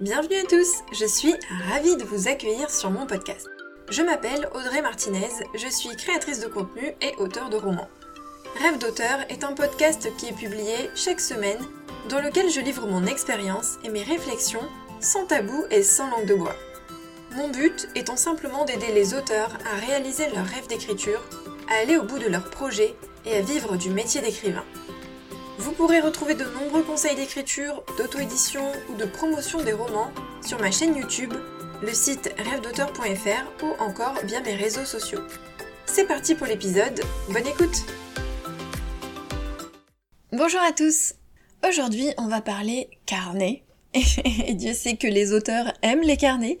Bienvenue à tous, je suis ravie de vous accueillir sur mon podcast. Je m'appelle Audrey Martinez, je suis créatrice de contenu et auteur de romans. Rêve d'auteur est un podcast qui est publié chaque semaine dans lequel je livre mon expérience et mes réflexions sans tabou et sans langue de bois. Mon but étant simplement d'aider les auteurs à réaliser leur rêve d'écriture, à aller au bout de leur projet et à vivre du métier d'écrivain. Vous pourrez retrouver de nombreux conseils d'écriture, d'auto-édition ou de promotion des romans sur ma chaîne YouTube, le site rêvedauteur.fr ou encore via mes réseaux sociaux. C'est parti pour l'épisode, bonne écoute Bonjour à tous Aujourd'hui on va parler carnet, et Dieu sait que les auteurs aiment les carnets.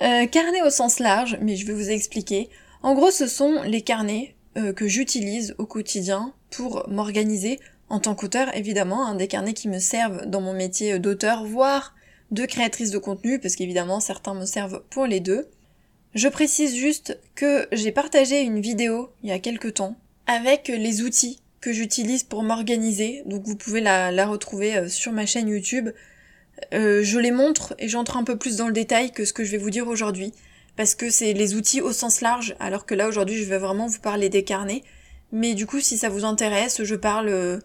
Euh, carnet au sens large, mais je vais vous expliquer. En gros ce sont les carnets euh, que j'utilise au quotidien pour m'organiser en tant qu'auteur, évidemment, un des carnets qui me servent dans mon métier d'auteur, voire de créatrice de contenu, parce qu'évidemment certains me servent pour les deux. Je précise juste que j'ai partagé une vidéo il y a quelques temps avec les outils que j'utilise pour m'organiser, donc vous pouvez la, retrouver euh, sur ma chaîne YouTube. Euh, je les montre et j'entre un peu plus dans le détail que ce que je vais vous dire aujourd'hui, parce que c'est les outils au sens large, alors que là aujourd'hui je vais vraiment vous parler des carnets. Mais du coup si ça vous intéresse, je parle euh,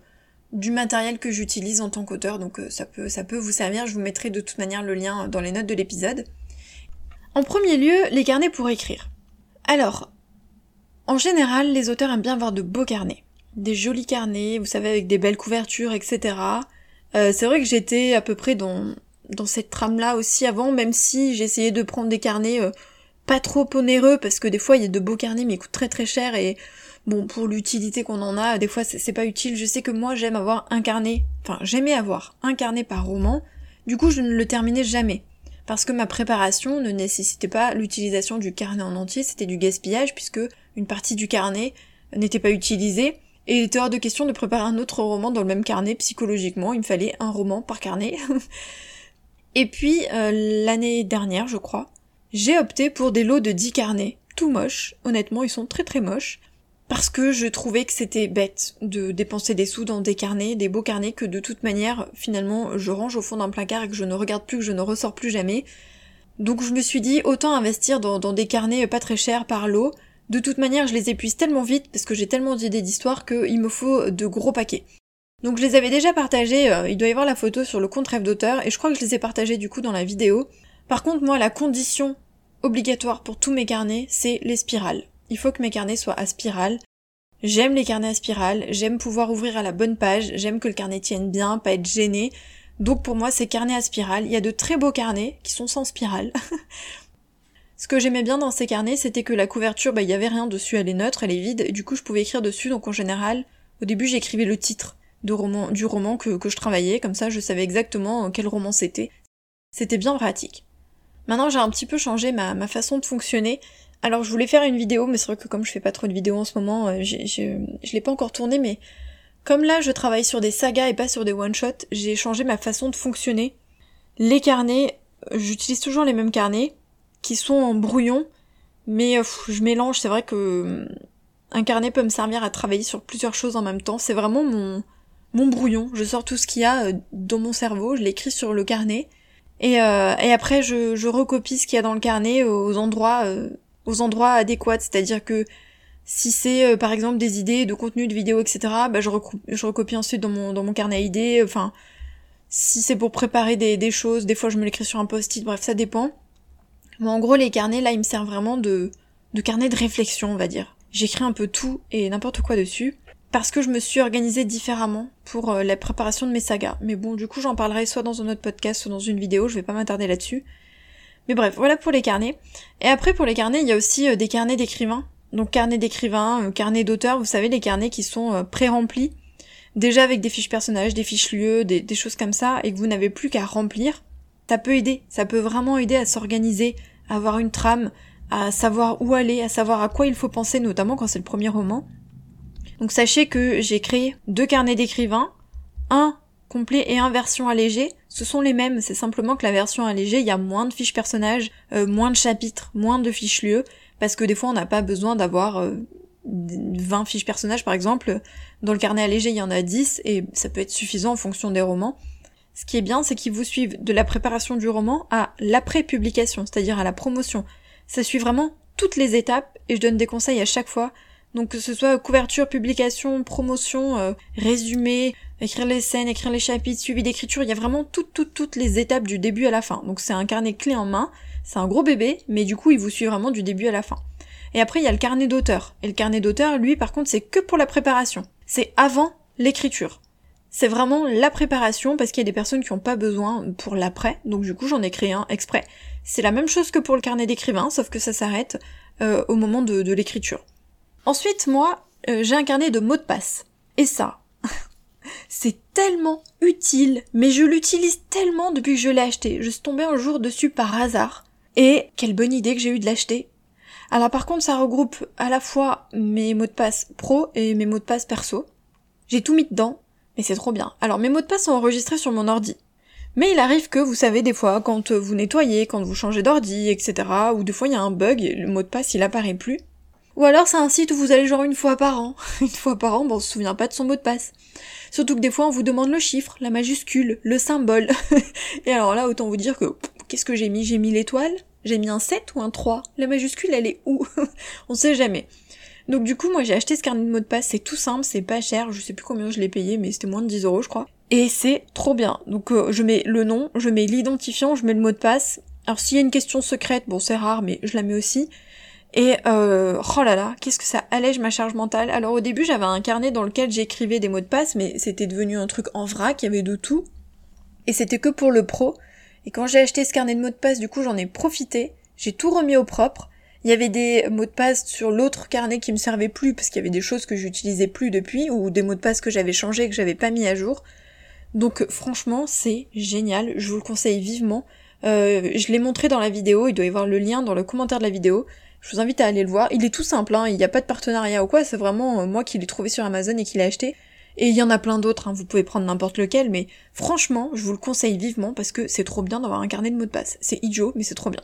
du matériel que j'utilise en tant qu'auteur, donc euh, ça peut, ça peut vous servir, je vous mettrai de toute manière le lien dans les notes de l'épisode. En premier lieu, les carnets pour écrire. Alors, en général, les auteurs aiment bien avoir de beaux carnets. Des jolis carnets, vous savez, avec des belles couvertures, etc. Euh, c'est vrai que j'étais à peu près dans, dans cette trame-là aussi avant, même si j'essayais de prendre des carnets euh, pas trop onéreux, parce que des fois il y a de beaux carnets mais ils coûtent très très cher et Bon, pour l'utilité qu'on en a, des fois c'est pas utile. Je sais que moi j'aime avoir un carnet, enfin j'aimais avoir un carnet par roman, du coup je ne le terminais jamais. Parce que ma préparation ne nécessitait pas l'utilisation du carnet en entier, c'était du gaspillage puisque une partie du carnet n'était pas utilisée. Et il était hors de question de préparer un autre roman dans le même carnet psychologiquement, il me fallait un roman par carnet. et puis euh, l'année dernière, je crois, j'ai opté pour des lots de 10 carnets, tout moches, honnêtement ils sont très très moches, parce que je trouvais que c'était bête de dépenser des sous dans des carnets, des beaux carnets que de toute manière finalement je range au fond d'un placard et que je ne regarde plus, que je ne ressors plus jamais. Donc je me suis dit autant investir dans, des carnets pas très chers par lot. De toute manière je les épuise tellement vite parce que j'ai tellement d'idées d'histoire qu'il me faut de gros paquets. Donc je les avais déjà partagés, euh, il doit y avoir la photo sur le compte rêve d'auteur et je crois que je les ai partagés du coup dans la vidéo. Par contre moi la condition obligatoire pour tous mes carnets c'est les spirales. Il faut que mes carnets soient à spirale. J'aime les carnets à spirale, j'aime pouvoir ouvrir à la bonne page, j'aime que le carnet tienne bien, pas être gêné. Donc pour moi, c'est carnet à spirale. Il y a de très beaux carnets qui sont sans spirale. Ce que j'aimais bien dans ces carnets, c'était que la couverture, bah, il y avait rien dessus, elle est neutre, elle est vide, et du coup, je pouvais écrire dessus. Donc en général, au début, j'écrivais le titre du roman que, je travaillais, comme ça, je savais exactement quel roman c'était. C'était bien pratique. Maintenant, j'ai un petit peu changé ma façon de fonctionner. Alors je voulais faire une vidéo, mais c'est vrai que comme je fais pas trop de vidéos en ce moment, euh, je l'ai pas encore tourné, mais comme là je travaille sur des sagas et pas sur des one-shots, j'ai changé ma façon de fonctionner. Les carnets, euh, j'utilise toujours les mêmes carnets, qui sont en brouillon, mais euh, je mélange, c'est vrai que un carnet peut me servir à travailler sur plusieurs choses en même temps, c'est vraiment mon, mon brouillon, je sors tout ce qu'il y a dans mon cerveau, je l'écris sur le carnet, et, et après je, je recopie ce qu'il y a dans le carnet aux endroits aux endroits adéquats, c'est-à-dire que si c'est euh, par exemple des idées de contenu de vidéo, etc., bah, je, je recopie ensuite dans mon, dans mon carnet à idées, enfin, si c'est pour préparer des, des choses, des fois je me l'écris sur un post-it, bref, ça dépend. Mais en gros, les carnets, là, ils me servent vraiment de, de carnet de réflexion, on va dire. J'écris un peu tout et n'importe quoi dessus, parce que je me suis organisée différemment pour euh, la préparation de mes sagas. Mais bon, du coup, j'en parlerai soit dans un autre podcast, soit dans une vidéo, je vais pas m'attarder là-dessus. Mais bref, voilà pour les carnets. Et après pour les carnets, il y a aussi euh, des carnets d'écrivains. Donc carnet d'écrivain, euh, carnet d'auteur, vous savez les carnets qui sont euh, pré-remplis, déjà avec des fiches personnages, des fiches lieux, des, des choses comme ça, et que vous n'avez plus qu'à remplir. Ça peut aider, ça peut vraiment aider à s'organiser, à avoir une trame, à savoir où aller, à savoir à quoi il faut penser, notamment quand c'est le premier roman. Donc sachez que j'ai créé deux carnets d'écrivains, un complet et un version allégée, ce sont les mêmes, c'est simplement que la version allégée, il y a moins de fiches personnages, euh, moins de chapitres, moins de fiches lieux, parce que des fois on n'a pas besoin d'avoir 20 euh, fiches personnages par exemple. Dans le carnet allégé, il y en a 10 et ça peut être suffisant en fonction des romans. ce qui est bien, c'est qu'ils vous suivent de la préparation du roman à l'après-publication, c'est-à-dire à la promotion. Ça suit vraiment toutes les étapes et je donne des conseils à chaque fois. Donc que ce soit couverture, publication, promotion, euh, résumé, écrire les scènes, écrire les chapitres, suivi d'écriture, il y a vraiment toutes, toutes, toutes les étapes du début à la fin. Donc c'est un carnet clé en main, c'est un gros bébé, mais du coup il vous suit vraiment du début à la fin. Et après il y a le carnet d'auteur. Et le carnet d'auteur, lui par contre c'est que pour la préparation. C'est avant l'écriture. C'est vraiment la préparation parce qu'il y a des personnes qui n'ont pas besoin pour l'après, donc du coup j'en ai créé un exprès. C'est la même chose que pour le carnet d'écrivain, sauf que ça s'arrête euh, au moment de, l'écriture. Ensuite, moi, euh, j'ai un carnet de mots de passe. Et ça, c'est tellement utile, mais je l'utilise tellement depuis que je l'ai acheté. Je suis tombée un jour dessus par hasard. Et quelle bonne idée que j'ai eu de l'acheter. Alors par contre, ça regroupe à la fois mes mots de passe pro et mes mots de passe perso. J'ai tout mis dedans, mais c'est trop bien. Alors mes mots de passe sont enregistrés sur mon ordi. Mais il arrive que, vous savez, des fois, quand vous nettoyez, quand vous changez d'ordi, etc., ou des fois il y a un bug, le mot de passe il apparaît plus. Ou alors c'est un site où vous allez genre une fois par an. une fois par an, bon on se souvient pas de son mot de passe. Surtout que des fois on vous demande le chiffre, la majuscule, le symbole. Et alors là, autant vous dire que, qu'est-ce que j'ai mis? J'ai mis l'étoile? J'ai mis un 7 ou un 3 La majuscule elle est où? On sait jamais. Donc du coup, moi j'ai acheté ce carnet de mots de passe, c'est tout simple, c'est pas cher, je sais plus combien je l'ai payé, mais c'était moins de 10 euros je crois. Et c'est trop bien. Donc euh, je mets le nom, je mets l'identifiant, je mets le mot de passe. Alors s'il y a une question secrète, bon c'est rare, mais je la mets aussi. Et euh, oh là là, qu'est-ce que ça allège ma charge mentale. Alors au début j'avais un carnet dans lequel j'écrivais des mots de passe, mais c'était devenu un truc en vrac, il y avait de tout. Et c'était que pour le pro. Et quand j'ai acheté ce carnet de mots de passe, du coup j'en ai profité, j'ai tout remis au propre. Il y avait des mots de passe sur l'autre carnet qui me servaient plus parce qu'il y avait des choses que j'utilisais plus depuis ou des mots de passe que j'avais changés que j'avais pas mis à jour. Donc franchement c'est génial, je vous le conseille vivement. Euh, je l'ai montré dans la vidéo, il doit y avoir le lien dans le commentaire de la vidéo. Je vous invite à aller le voir. Il est tout simple, hein, il n'y a pas de partenariat ou quoi, c'est vraiment euh, moi qui l'ai trouvé sur Amazon et qui l'ai acheté. Et il y en a plein d'autres, hein, vous pouvez prendre n'importe lequel, mais franchement, je vous le conseille vivement parce que c'est trop bien d'avoir un carnet de mots de passe. C'est idiot, mais c'est trop bien.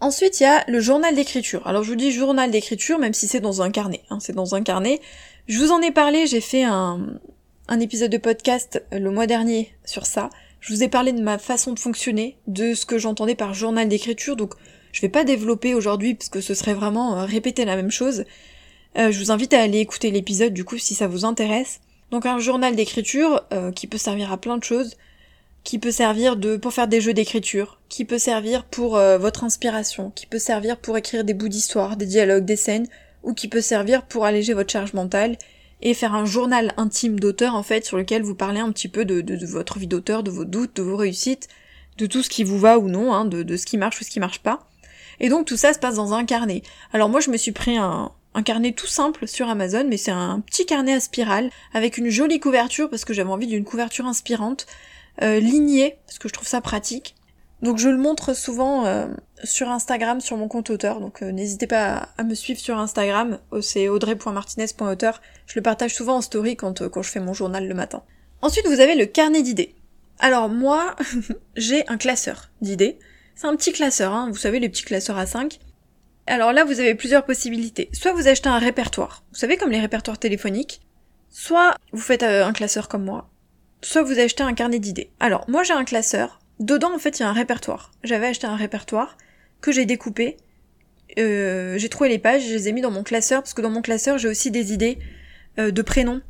Ensuite, il y a le journal d'écriture. Alors je vous dis journal d'écriture, même si c'est dans un carnet. Hein, c'est dans un carnet. Je vous en ai parlé, j'ai fait un, un épisode de podcast euh, le mois dernier sur ça. Je vous ai parlé de ma façon de fonctionner, de ce que j'entendais par journal d'écriture, donc je vais pas développer aujourd'hui parce que ce serait vraiment euh, répéter la même chose. Euh, je vous invite à aller écouter l'épisode du coup si ça vous intéresse. Donc un journal d'écriture qui peut servir à plein de choses qui peut servir de pour faire des jeux d'écriture, qui peut servir pour euh, votre inspiration, qui peut servir pour écrire des bouts d'histoire, des dialogues, des scènes, ou qui peut servir pour alléger votre charge mentale et faire un journal intime d'auteur en fait sur lequel vous parlez un petit peu de, de, votre vie d'auteur, de vos doutes, de vos réussites, de tout ce qui vous va ou non, hein, de, de ce qui marche ou ce qui marche pas. Et donc tout ça se passe dans un carnet. Alors moi je me suis pris un, carnet tout simple sur Amazon, mais c'est un petit carnet à spirale avec une jolie couverture parce que j'avais envie d'une couverture inspirante euh, ligné, parce que je trouve ça pratique. Donc je le montre souvent euh, sur Instagram, sur mon compte auteur, donc euh, n'hésitez pas à, me suivre sur Instagram, c'est audrey.martinez.auteur. Je le partage souvent en story quand, quand je fais mon journal le matin. Ensuite vous avez le carnet d'idées. Alors moi, j'ai un classeur d'idées. C'est un petit classeur, hein, vous savez les petits classeurs à 5. Alors là vous avez plusieurs possibilités. Soit vous achetez un répertoire, vous savez comme les répertoires téléphoniques, soit vous faites un classeur comme moi, soit vous achetez un carnet d'idées. Alors, moi j'ai un classeur. Dedans, en fait, il y a un répertoire. J'avais acheté un répertoire que j'ai découpé. Euh, j'ai trouvé les pages, je les ai mis dans mon classeur, parce que dans mon classeur, j'ai aussi des idées euh, de prénoms.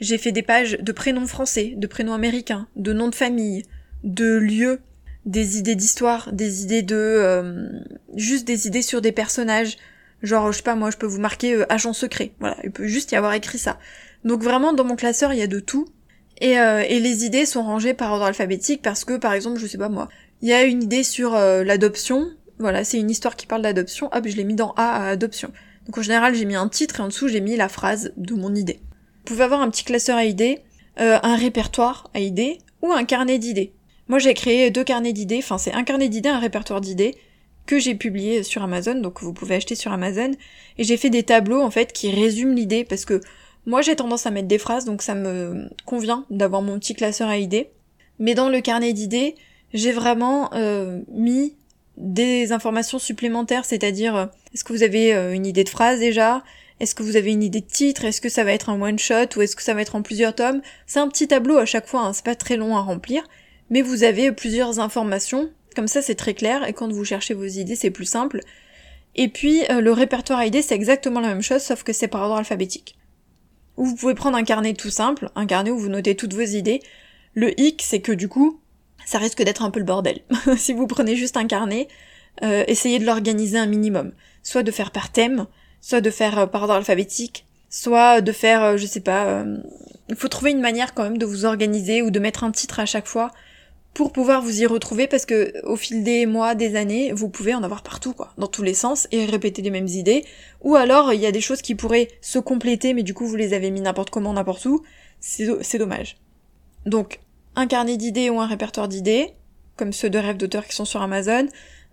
J'ai fait des pages de prénoms français, de prénoms américains, de noms de famille, de lieux, des idées d'histoire, des idées de... Euh, juste des idées sur des personnages. Genre, je sais pas, moi, je peux vous marquer agent secret. Voilà, il peut juste y avoir écrit ça. Donc vraiment, dans mon classeur, il y a de tout. Et, euh, et, les idées sont rangées par ordre alphabétique parce que, par exemple, je sais pas moi, il y a une idée sur euh, l'adoption, voilà, c'est une histoire qui parle d'adoption, hop, je l'ai mis dans A à adoption. Donc en général, j'ai mis un titre et en dessous, j'ai mis la phrase de mon idée. Vous pouvez avoir un petit classeur à idées, euh, un répertoire à idées ou un carnet d'idées. Moi, j'ai créé deux carnets d'idées, enfin c'est un carnet d'idées, un répertoire d'idées que j'ai publié sur Amazon, donc vous pouvez acheter sur Amazon, et j'ai fait des tableaux en fait qui résument l'idée parce que moi j'ai tendance à mettre des phrases, donc ça me convient d'avoir mon petit classeur à idées. Mais dans le carnet d'idées, j'ai vraiment euh, mis des informations supplémentaires, c'est-à-dire euh, est-ce que vous avez euh, une idée de phrase déjà? Est-ce que vous avez une idée de titre? Est-ce que ça va être un one-shot ou est-ce que ça va être en plusieurs tomes? C'est un petit tableau à chaque fois, hein, c'est pas très long à remplir. Mais vous avez plusieurs informations, comme ça c'est très clair, et quand vous cherchez vos idées c'est plus simple. Et puis euh, le répertoire idées c'est exactement la même chose, sauf que c'est par ordre alphabétique. Ou vous pouvez prendre un carnet tout simple, un carnet où vous notez toutes vos idées. Le hic c'est que du coup, ça risque d'être un peu le bordel. si vous prenez juste un carnet, euh, essayez de l'organiser un minimum. Soit de faire par thème, soit de faire euh, par ordre alphabétique, soit de faire, je sais pas, il faut trouver une manière quand même de vous organiser ou de mettre un titre à chaque fois pour pouvoir vous y retrouver parce que au fil des mois, des années, vous pouvez en avoir partout quoi, dans tous les sens et répéter les mêmes idées. Ou alors il y a des choses qui pourraient se compléter mais du coup vous les avez mis n'importe comment, n'importe où. C'est dommage. Donc un carnet d'idées ou un répertoire d'idées, comme ceux de rêves d'auteur qui sont sur Amazon,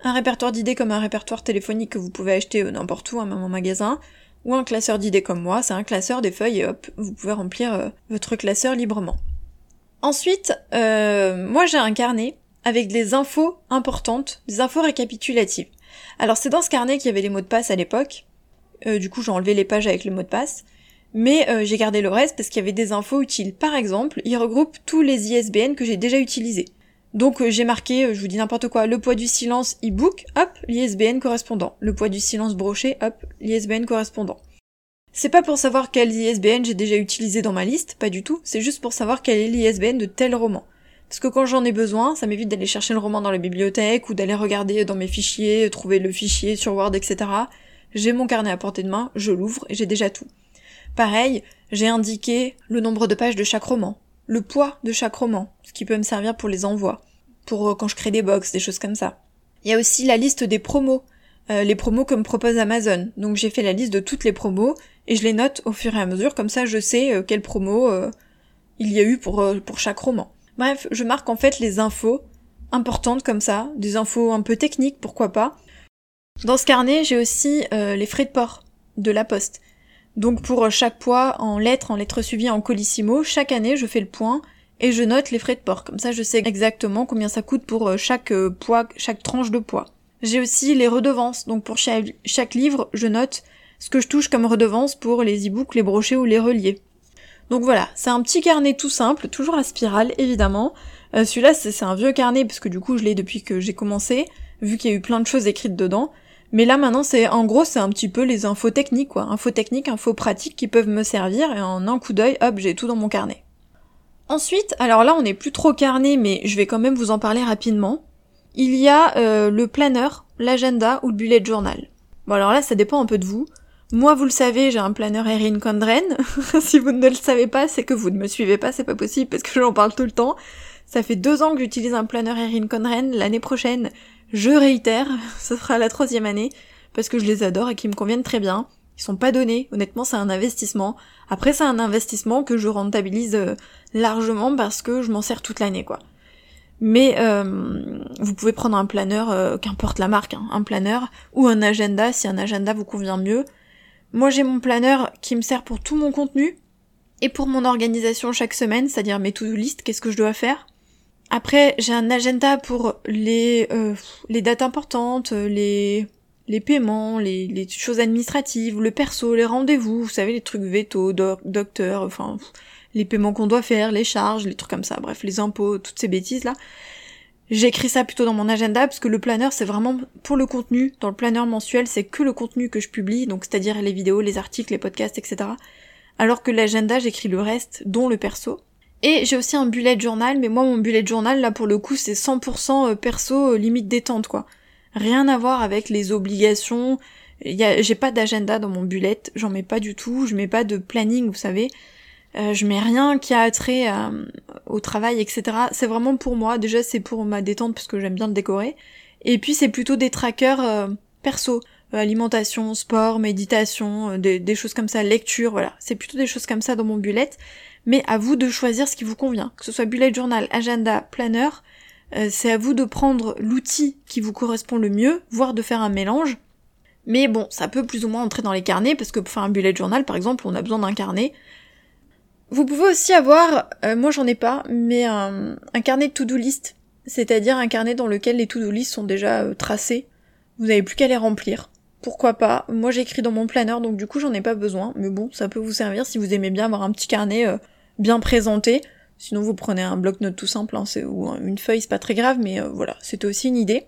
un répertoire d'idées comme un répertoire téléphonique que vous pouvez acheter euh, n'importe où, même en magasin, ou un classeur d'idées comme moi, c'est un classeur des feuilles et hop, vous pouvez remplir euh, votre classeur librement. Ensuite, euh, moi j'ai un carnet avec des infos importantes, des infos récapitulatives. Alors c'est dans ce carnet qu'il y avait les mots de passe à l'époque, du coup j'ai enlevé les pages avec les mots de passe, mais j'ai gardé le reste parce qu'il y avait des infos utiles. Par exemple, il regroupe tous les ISBN que j'ai déjà utilisés. Donc euh, j'ai marqué, euh, je vous dis n'importe quoi, le poids du silence e-book, hop, l'ISBN correspondant. Le poids du silence broché, hop, l'ISBN correspondant. C'est pas pour savoir quel ISBN j'ai déjà utilisé dans ma liste, pas du tout, c'est juste pour savoir quel est l'ISBN de tel roman. Parce que quand j'en ai besoin, ça m'évite d'aller chercher le roman dans la bibliothèque ou d'aller regarder dans mes fichiers, trouver le fichier sur Word, etc. J'ai mon carnet à portée de main, je l'ouvre et j'ai déjà tout. Pareil, j'ai indiqué le nombre de pages de chaque roman, le poids de chaque roman, ce qui peut me servir pour les envois, pour euh, quand je crée des box, des choses comme ça. Il y a aussi la liste des promos, euh, les promos que me propose Amazon. Donc j'ai fait la liste de toutes les promos et je les note au fur et à mesure, comme ça je sais euh, quelles promos il y a eu pour, pour chaque roman. Bref, je marque en fait les infos importantes comme ça, des infos un peu techniques, pourquoi pas. Dans ce carnet, j'ai aussi les frais de port de la poste. Donc pour chaque poids en lettres, en lettres suivies en colissimo, chaque année je fais le point et je note les frais de port. Comme ça je sais exactement combien ça coûte pour euh, chaque euh, poids, chaque tranche de poids. J'ai aussi les redevances. Donc pour chaque, livre, je note ce que je touche comme redevance pour les e-books, les brochets ou les reliés. Donc voilà, c'est un petit carnet tout simple, toujours à spirale évidemment. Euh, celui-là c'est un vieux carnet parce que du coup je l'ai depuis que j'ai commencé, vu qu'il y a eu plein de choses écrites dedans. Mais là maintenant c'est en gros c'est un petit peu les infos techniques quoi, infos techniques, infos pratiques qui peuvent me servir et en un coup d'œil, hop, j'ai tout dans mon carnet. Ensuite, alors là on n'est plus trop carnet mais je vais quand même vous en parler rapidement. Il y a euh, le planeur, l'agenda ou le bullet journal. Bon alors là ça dépend un peu de vous. Moi vous le savez, j'ai un planeur Erin Condren. si vous ne le savez pas, c'est que vous ne me suivez pas, c'est pas possible parce que j'en parle tout le temps. Ça fait deux ans que j'utilise un planeur Erin Conren. L'année prochaine, je réitère, ce sera la troisième année, parce que je les adore et qu'ils me conviennent très bien. Ils sont pas donnés, honnêtement c'est un investissement. Après c'est un investissement que je rentabilise euh, largement parce que je m'en sers toute l'année quoi. Mais euh, vous pouvez prendre un planeur, euh, qu'importe la marque, hein, un planeur, ou un agenda si un agenda vous convient mieux. Moi j'ai mon planeur qui me sert pour tout mon contenu et pour mon organisation chaque semaine, c'est-à-dire mes to-do list, qu'est-ce que je dois faire. Après, j'ai un agenda pour les, euh, les dates importantes, les, les paiements, les, les choses administratives, le perso, les rendez-vous, vous savez, les trucs veto, docteur, enfin, les paiements qu'on doit faire, les charges, les trucs comme ça, bref, les impôts, toutes ces bêtises-là. J'écris ça plutôt dans mon agenda parce que le planeur c'est vraiment pour le contenu. Dans le planeur mensuel c'est que le contenu que je publie, donc c'est-à-dire les vidéos, les articles, les podcasts, etc. Alors que l'agenda j'écris le reste, dont le perso. Et j'ai aussi un bullet journal, mais moi mon bullet journal là pour le coup c'est 100% euh, perso euh, limite détente quoi. Rien à voir avec les obligations. J'ai pas d'agenda dans mon bullet, j'en mets pas du tout, je mets pas de planning, vous savez. Euh, je mets rien qui a attrait au travail, etc. C'est vraiment pour moi. Déjà c'est pour ma détente parce que j'aime bien le décorer. Et puis c'est plutôt des trackers perso. alimentation, sport, méditation, des, des, choses comme ça, lecture, voilà. C'est plutôt des choses comme ça dans mon bullet mais à vous de choisir ce qui vous convient. Que ce soit bullet journal, agenda, planner, euh, c'est à vous de prendre l'outil qui vous correspond le mieux, voire de faire un mélange. Mais bon, ça peut plus ou moins entrer dans les carnets, parce que pour faire un bullet journal, par exemple, on a besoin d'un carnet. Vous pouvez aussi avoir, euh, moi j'en ai pas, mais un, carnet de to-do list, c'est-à-dire un carnet dans lequel les to-do list sont déjà euh, tracés. Vous n'avez plus qu'à les remplir. Pourquoi pas? Moi j'écris dans mon planner, donc du coup j'en ai pas besoin, mais bon, ça peut vous servir si vous aimez bien avoir un petit carnet bien présenté. Sinon vous prenez un bloc-notes tout simple, hein, ou une feuille, c'est pas très grave, mais voilà, c'était aussi une idée.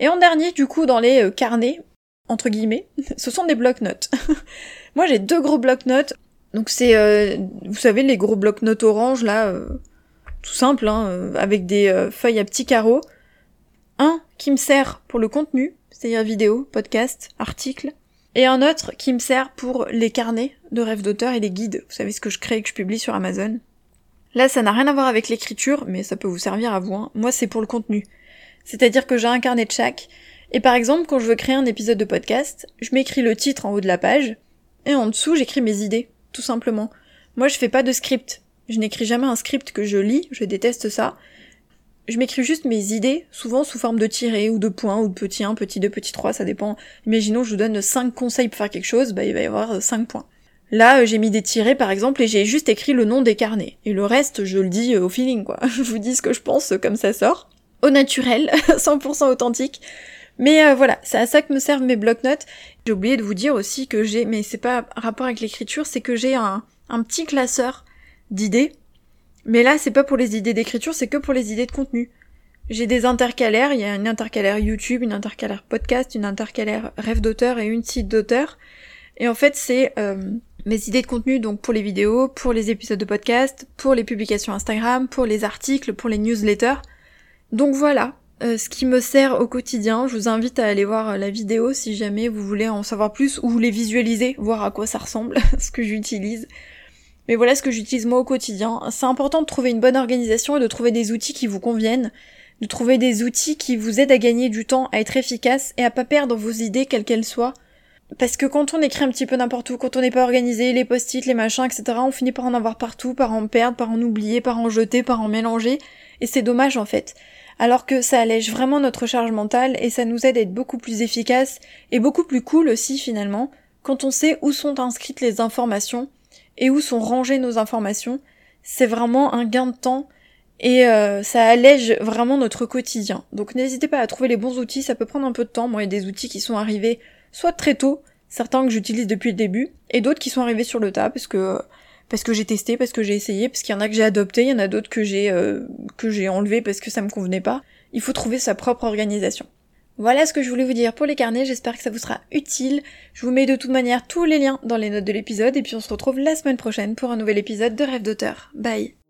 Et en dernier, du coup, dans les carnets, entre guillemets, ce sont des bloc-notes. Moi j'ai deux gros bloc-notes. Donc c'est, vous savez, les gros bloc-notes orange là, tout simple, hein, avec des feuilles à petits carreaux. Un qui me sert pour le contenu, c'est-à-dire vidéo, podcast, article, et un autre qui me sert pour les carnets de rêves d'auteur et les guides. Vous savez ce que je crée et que je publie sur Amazon. Là, ça n'a rien à voir avec l'écriture, mais ça peut vous servir à vous. Hein. Moi, c'est pour le contenu. C'est-à-dire que j'ai un carnet de chaque, et par exemple, quand je veux créer un épisode de podcast, je m'écris le titre en haut de la page, et en dessous, j'écris mes idées, tout simplement. Moi, je fais pas de script. Je n'écris jamais un script que je lis, je déteste ça je m'écris juste mes idées, souvent sous forme de tirés ou de points ou de petit 1, petit 2, petit 3, ça dépend. Imaginons je vous donne 5 conseils pour faire quelque chose, bah il va y avoir 5 euh, points. Là, euh, j'ai mis des tirés par exemple et j'ai juste écrit le nom des carnets. Et le reste, je le dis euh, au feeling quoi. je vous dis ce que je pense comme ça sort. Au naturel, 100% authentique. Mais voilà, c'est à ça que me servent mes bloc-notes. J'ai oublié de vous dire aussi que j'ai, mais c'est pas rapport avec l'écriture, c'est que j'ai un, un petit classeur d'idées mais là, c'est pas pour les idées d'écriture, c'est que pour les idées de contenu. J'ai des intercalaires, il y a une intercalaire YouTube, une intercalaire podcast, une intercalaire rêve d'auteur et une site d'auteur. Et en fait, c'est euh, mes idées de contenu, donc pour les vidéos, pour les épisodes de podcast, pour les publications Instagram, pour les articles, pour les newsletters. Donc voilà, euh, ce qui me sert au quotidien. Je vous invite à aller voir la vidéo si jamais vous voulez en savoir plus ou les visualiser, voir à quoi ça ressemble, ce que j'utilise. Mais voilà ce que j'utilise moi au quotidien. C'est important de trouver une bonne organisation et de trouver des outils qui vous conviennent, de trouver des outils qui vous aident à gagner du temps, à être efficace et à pas perdre vos idées quelles qu'elles soient. Parce que quand on écrit un petit peu n'importe où, quand on n'est pas organisé, les post-it, les machins, etc., on finit par en avoir partout, par en perdre, par en oublier, par en jeter, par en mélanger, et c'est dommage en fait. Alors que ça allège vraiment notre charge mentale et ça nous aide à être beaucoup plus efficace et beaucoup plus cool aussi finalement quand on sait où sont inscrites les informations et où sont rangées nos informations, c'est vraiment un gain de temps et euh, ça allège vraiment notre quotidien. Donc n'hésitez pas à trouver les bons outils, ça peut prendre un peu de temps. Moi, il y a des outils qui sont arrivés soit très tôt, certains que j'utilise depuis le début, et d'autres qui sont arrivés sur le tas parce que parce que j'ai testé, parce que j'ai essayé, parce qu'il y en a que j'ai adopté, il y en a d'autres que j'ai euh, que j'ai enlevé parce que ça me convenait pas. Il faut trouver sa propre organisation. Voilà ce que je voulais vous dire pour les carnets, j'espère que ça vous sera utile. Je vous mets de toute manière tous les liens dans les notes de l'épisode et puis on se retrouve la semaine prochaine pour un nouvel épisode de Rêve d'auteur. Bye